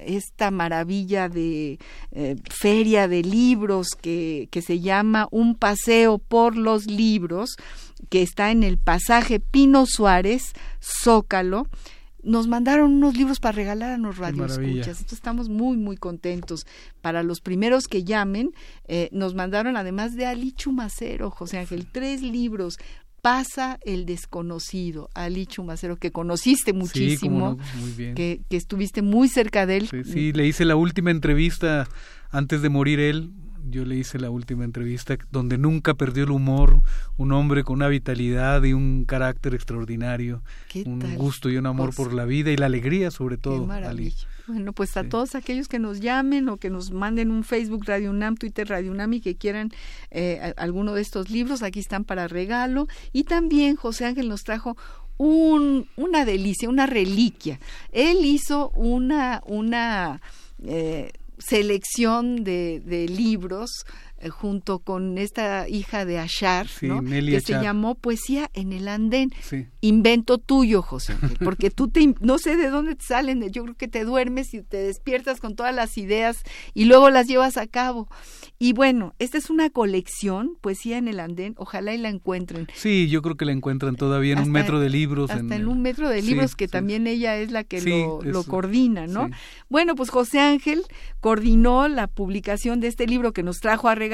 esta maravilla de eh, feria de libros que, que se llama Un paseo por los libros, que está en el pasaje Pino Suárez, Zócalo nos mandaron unos libros para regalar a los radioescuchas. Entonces estamos muy, muy contentos. Para los primeros que llamen, eh, nos mandaron además de Ali Chumacero, José Ángel, tres libros. Pasa el desconocido, Ali Chumacero, que conociste muchísimo, Que, que, estuviste muy cerca de él. sí, le hice la última entrevista antes de morir él, yo le hice la última entrevista donde nunca perdió el humor, un hombre con una vitalidad y un carácter extraordinario, un gusto y un amor por la vida y la alegría sobre todo. Bueno, pues a todos aquellos que nos llamen o que nos manden un Facebook Radio UNAM, Twitter Radio UNAM y que quieran eh, alguno de estos libros, aquí están para regalo. Y también José Ángel nos trajo un, una delicia, una reliquia. Él hizo una, una eh, selección de, de libros junto con esta hija de Ashar, que se llamó Poesía en el Andén. Invento tuyo, José, porque tú te, no sé de dónde te salen, yo creo que te duermes y te despiertas con todas las ideas y luego las llevas a cabo. Y bueno, esta es una colección, Poesía en el Andén, ojalá y la encuentren. Sí, yo creo que la encuentran todavía en un metro de libros. Hasta en, un metro de libros, que también ella es la que lo, lo coordina, ¿no? Bueno, pues José Ángel coordinó la publicación de este libro que nos trajo a regalar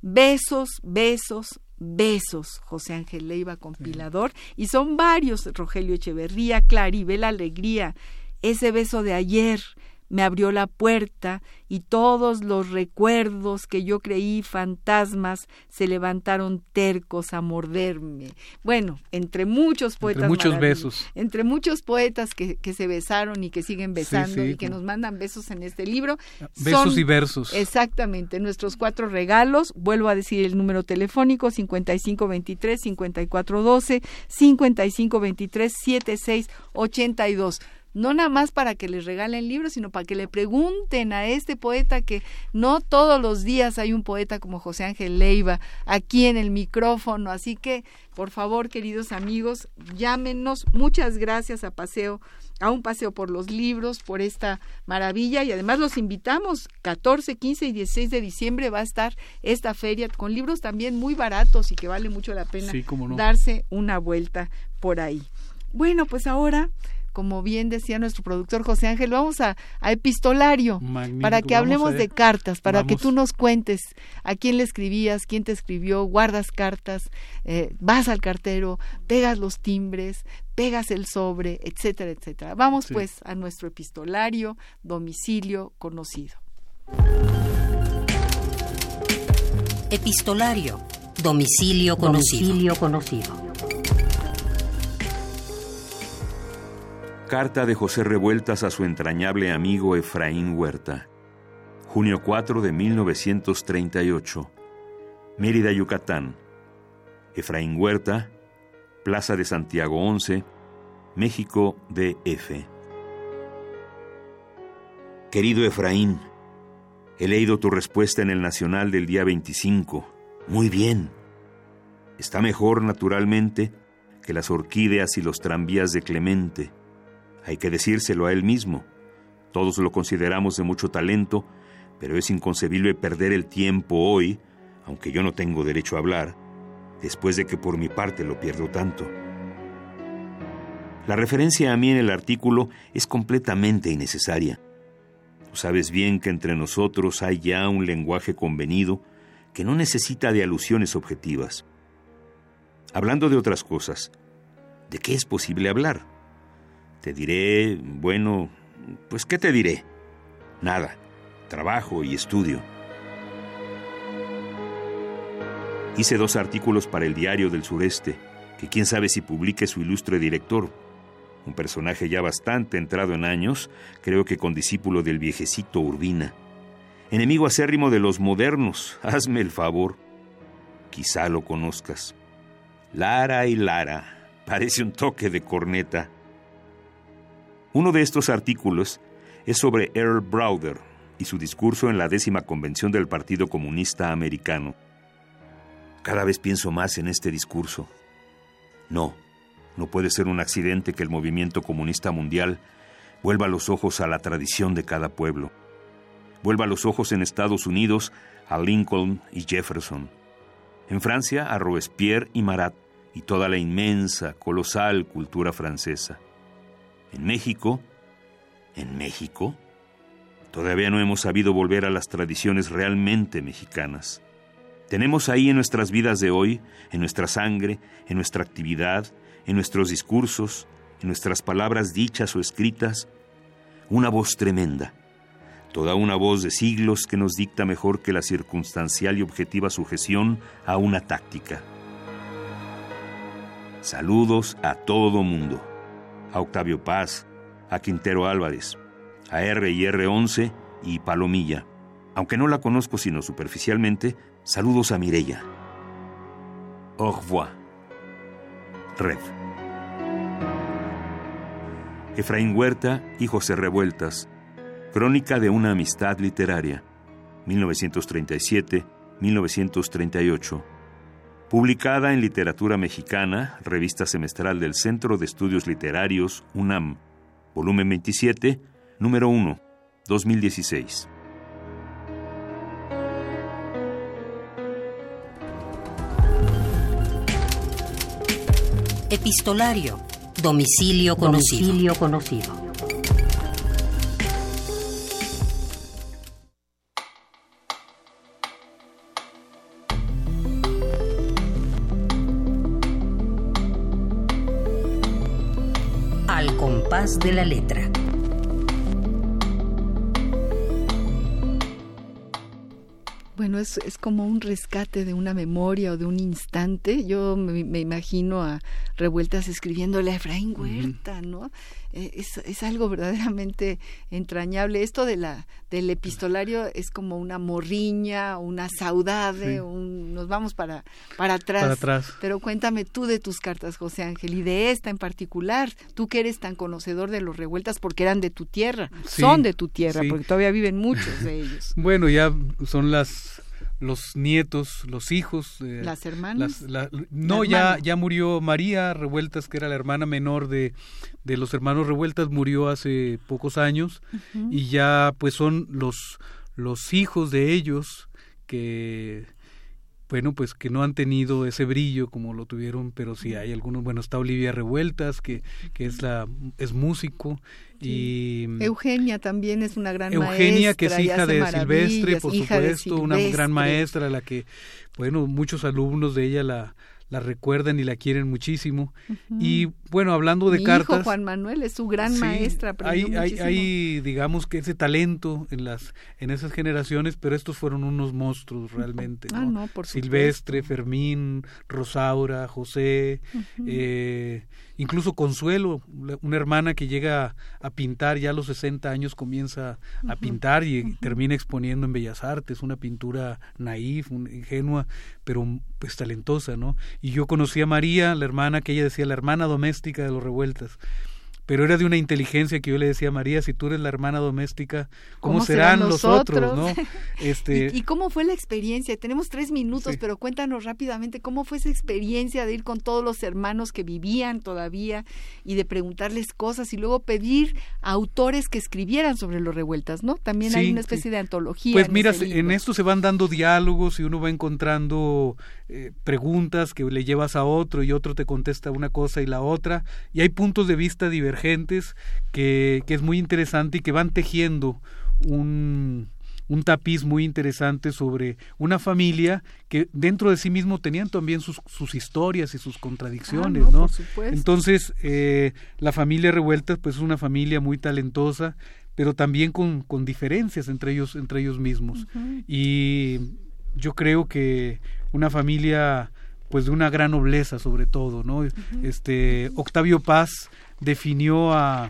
Besos, Besos, Besos, José Ángel Leiva, compilador, y son varios, Rogelio Echeverría, Claribel Alegría, ese beso de ayer, me abrió la puerta y todos los recuerdos que yo creí fantasmas se levantaron tercos a morderme. Bueno, entre muchos poetas. Entre muchos besos. Entre muchos poetas que, que, se besaron y que siguen besando y que nos mandan besos en este libro. Besos y versos. Exactamente, nuestros cuatro regalos. Vuelvo a decir el número telefónico 5523 5412 5523 7682 no nada más para que les regalen libros, sino para que le pregunten a este poeta que no todos los días hay un poeta como José Ángel Leiva aquí en el micrófono. Así que, por favor, queridos amigos, llámenos. Muchas gracias a Paseo a un paseo por los libros, por esta maravilla y además los invitamos 14, 15 y 16 de diciembre va a estar esta feria con libros también muy baratos y que vale mucho la pena darse una vuelta por ahí. Bueno, pues ahora como bien decía nuestro productor José Ángel, vamos a, epistolario para que hablemos de cartas, para que tú nos cuentes a quién le escribías, quién te escribió, guardas cartas, eh, vas al cartero, pegas los timbres, pegas el sobre, etcétera, etcétera. Vamos pues a nuestro epistolario, domicilio conocido. Epistolario, domicilio conocido. Domicilio conocido. Carta de José Revueltas a su entrañable amigo Efraín Huerta. Junio 4 de 1938. Mérida, Yucatán. Efraín Huerta, Plaza de Santiago 11, México DF. Querido Efraín, he leído tu respuesta en el Nacional del día 25. Muy bien. Está mejor, naturalmente, que las orquídeas y los tranvías de Clemente hay que decírselo a él mismo. Todos lo consideramos de mucho talento, pero es inconcebible perder el tiempo hoy, aunque yo no tengo derecho a hablar, después de que por mi parte lo pierdo tanto. La referencia a mí en el artículo es completamente innecesaria. Tú sabes bien que entre nosotros hay ya un lenguaje convenido que no necesita de alusiones objetivas. Hablando de otras cosas, ¿de qué es posible hablar? Te diré, bueno, pues ¿qué te diré? Nada, trabajo y estudio. Hice dos artículos para el Diario del Sureste, que quién sabe si publique su ilustre director. un personaje ya bastante entrado en años, creo que condiscípulo del viejecito Urbina. Enemigo acérrimo de los modernos, hazme el favor. Quizá lo conozcas. Lara y Lara, parece un toque de corneta. Uno de estos artículos es sobre Earl Browder y su discurso en la décima convención del Partido Comunista Americano. Cada vez pienso más en este discurso. No, no puede ser un accidente que el movimiento comunista mundial vuelva los ojos a la tradición de cada pueblo. Vuelva los ojos en Estados Unidos a Lincoln y Jefferson. En Francia a Robespierre y Marat y toda la inmensa, colosal cultura francesa. En México, en México, todavía no hemos sabido volver a las tradiciones realmente mexicanas. Tenemos ahí en nuestras vidas de hoy, en nuestra sangre, en nuestra actividad, en nuestros discursos, en nuestras palabras dichas o escritas, una voz tremenda, toda una voz de siglos que nos dicta mejor que la circunstancial y objetiva sujeción a una táctica. Saludos a todo mundo, a Octavio Paz, a Quintero Álvarez, a R y R11 y Palomilla. Aunque no la conozco sino superficialmente, saludos a Mirella. Au revoir. Red. Efraín Huerta y José Revueltas. Crónica de una amistad literaria. 1937-1938. Publicada en Literatura Mexicana, revista semestral del Centro de Estudios Literarios, UNAM. Volumen 27, número 1, 2016. Epistolario. Domicilio conocido. Domicilio conocido. De la letra. Bueno, es, es como un rescate de una memoria o de un instante. Yo me, me imagino a Revueltas escribiéndole a Efraín Huerta, ¿no? Eh, es, es, algo verdaderamente entrañable. Esto de la del epistolario es como una morriña, una saudade, sí. un, nos vamos para, para atrás. Para atrás. Pero cuéntame tú de tus cartas, José Ángel, y de esta en particular. Tú que eres tan conocedor de los revueltas porque eran de tu tierra, Sí, son de tu tierra, sí. porque todavía viven muchos de ellos. Bueno, ya son las los nietos, los hijos. eh, Las hermanas. las- la- no, La ya, hermana. ya murió María Revueltas, que era la hermana menor de, de los hermanos Revueltas, murió hace pocos años y ya pues son los, los hijos de ellos que bueno, pues que no han tenido ese brillo como lo tuvieron, pero sí hay algunos, bueno, está Olivia Revueltas, que, que es la es músico, y Eugenia también es una gran Eugenia, que es maestra hija de Silvestre, por de supuesto, una gran maestra, la que, bueno, muchos alumnos de ella la, la recuerdan y la quieren muchísimo. Y bueno, hablando de Mi cartas... hijo Juan Manuel es su gran Sí, maestra. hay, hay, hay, digamos que ese talento en las en esas generaciones, pero estos fueron unos monstruos realmente. Ah, ¿no? no, por Silvestre, Fermín, Rosaura, José, eh, incluso Consuelo, una hermana que llega a pintar ya a los 60 años comienza a pintar y termina exponiendo en Bellas Artes una pintura naif, un- ingenua, pero pues talentosa, ¿no? Y yo conocí a María, la hermana que ella decía, la hermana doméstica de los revueltas. Pero era de una inteligencia que yo le decía a María, si tú eres la hermana doméstica, ¿cómo, ¿Cómo serán, serán los otros, otros? no? Este, ¿Y, y cómo fue la experiencia? Tenemos tres minutos, Sí. pero cuéntanos rápidamente cómo fue esa experiencia de ir con todos los hermanos que vivían todavía y de preguntarles cosas y luego pedir a autores que escribieran sobre los revueltas, ¿no? También hay una sí. especie de antología. Pues en mira, en esto se van dando diálogos y uno va encontrando eh, preguntas que le llevas a otro y otro te contesta una cosa y la otra, y hay puntos de vista divergentes que, que es muy interesante y que van tejiendo un, un tapiz muy interesante sobre una familia que dentro de sí mismo tenían también sus, sus historias y sus contradicciones, Ah, no, ¿no? por supuesto. Entonces, eh, la familia Revueltas, pues es una familia muy talentosa, pero también con, con diferencias entre ellos, entre ellos mismos. Y yo creo que una familia pues de una gran nobleza sobre todo, ¿no? Este Octavio Paz definió a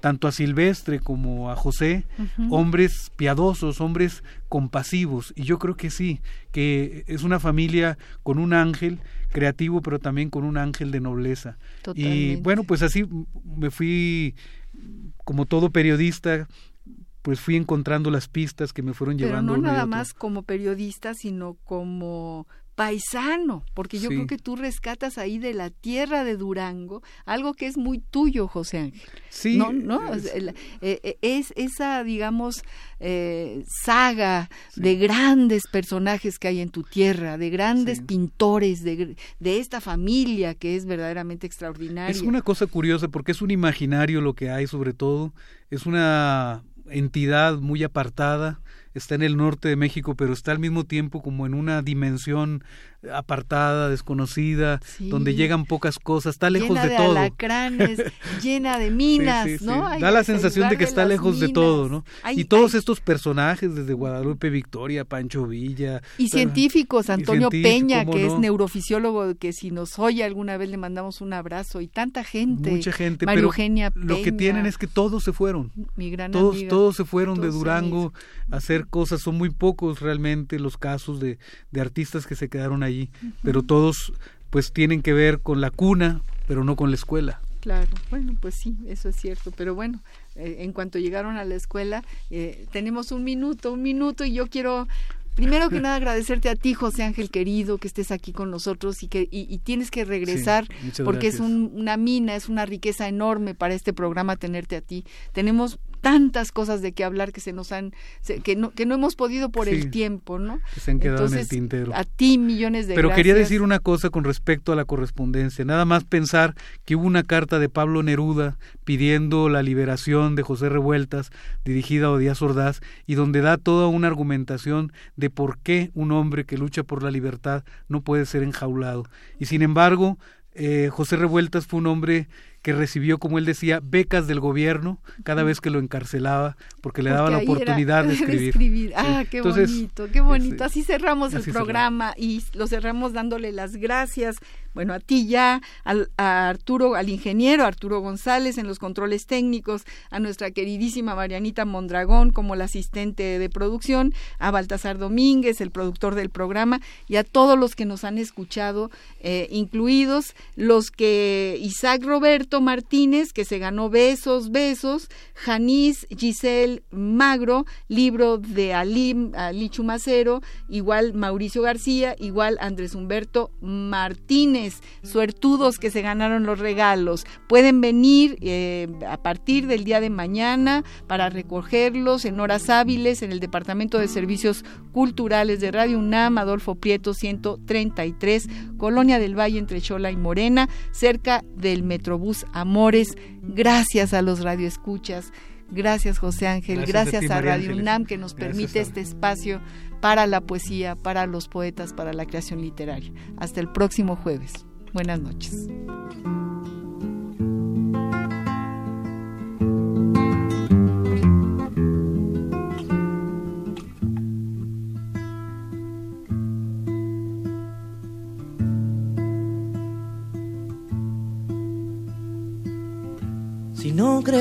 tanto a Silvestre como a José, hombres piadosos, hombres compasivos. Y yo creo que sí, que es una familia con un ángel creativo, pero también con un ángel de nobleza. Y bueno, pues así me fui, como todo periodista, pues fui encontrando las pistas que me fueron llevando. Pero no nada más como periodista, sino como paisano, porque yo creo que tú rescatas ahí de la tierra de Durango algo que es muy tuyo, José Ángel. Sí. No, no, es, eh, eh, esa, digamos, eh, saga de grandes personajes que hay en tu tierra, de grandes pintores, de, de esta familia que es verdaderamente extraordinaria. Es una cosa curiosa porque es un imaginario lo que hay sobre todo, es una entidad muy apartada, está en el norte de México, pero está al mismo tiempo como en una dimensión apartada, desconocida, donde llegan pocas cosas, está lejos llena de, todo. Alacranes, llena de minas, ¿no? da la sensación de que está lejos de todo, ¿no? y todos estos personajes, desde Guadalupe Victoria, Pancho Villa. Y científicos, Antonio Peña, que es neurofisiólogo, que si nos oye alguna vez le mandamos un abrazo, y tanta gente. Mucha gente, pero Eugenia lo que tienen es que todos se fueron. Mi gran todos, todos se fueron de Durango a hacer cosas, son muy pocos realmente los casos de, de artistas que se quedaron ahí pero todos pues tienen que ver con la cuna, pero no con la escuela. Claro, bueno, pues sí, eso es cierto, pero bueno, eh, en cuanto llegaron a la escuela, eh, tenemos un minuto, un minuto y yo quiero Primero que nada agradecerte a ti, José Ángel querido, que estés aquí con nosotros y que y, tienes que regresar porque es una mina, es una riqueza enorme para este programa tenerte a ti. Tenemos tantas cosas de qué hablar que se nos han que no que no hemos podido por el tiempo, ¿no? Que se han quedado en el tintero. A ti millones de Pero quería decir una cosa con respecto a la correspondencia, nada más pensar que hubo una carta de Pablo Neruda pidiendo la liberación de José Revueltas dirigida a Díaz Ordaz y donde da toda una argumentación de por qué un hombre que lucha por la libertad no puede ser enjaulado. Y sin embargo, eh, José Revueltas fue un hombre que recibió, como él decía, becas del gobierno cada vez que lo encarcelaba, porque le daba la oportunidad de escribir. Ah, qué bonito, qué bonito. Así cerramos el programa y lo cerramos dándole las gracias bueno, a ti ya, al, a Arturo, al ingeniero Arturo González en los controles técnicos, a nuestra queridísima Marianita Mondragón como la asistente de producción, a Baltasar Domínguez, el productor del programa, y a todos los que nos han escuchado, eh, incluidos los que Isaac Roberto Martínez, que se ganó Besos, Besos, Janice Giselle Magro, libro de Ali, Ali Chumacero, igual Mauricio García, igual Andrés Humberto Martínez suertudos que se ganaron los regalos. Pueden venir eh, a partir del día de mañana para recogerlos en horas hábiles en el Departamento de Servicios Culturales de Radio UNAM, Adolfo Prieto 133, Colonia del Valle entre Chola y Morena, cerca del Metrobús Amores. Gracias a los radioescuchas. Gracias José Ángel, gracias, a, Radio UNAM que nos permite este espacio para la poesía, para los poetas, para la creación literaria. Hasta el próximo jueves. Buenas noches.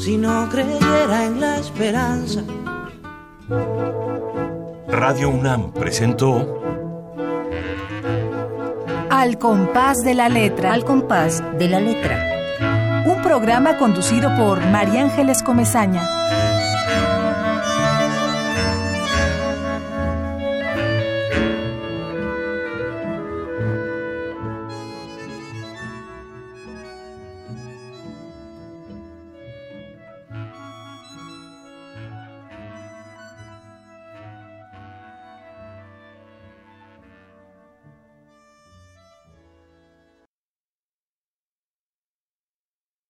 si no creyera en la esperanza Radio UNAM presentó Al compás de la letra. Al compás de la letra. Un programa conducido por María Ángeles Comezaña.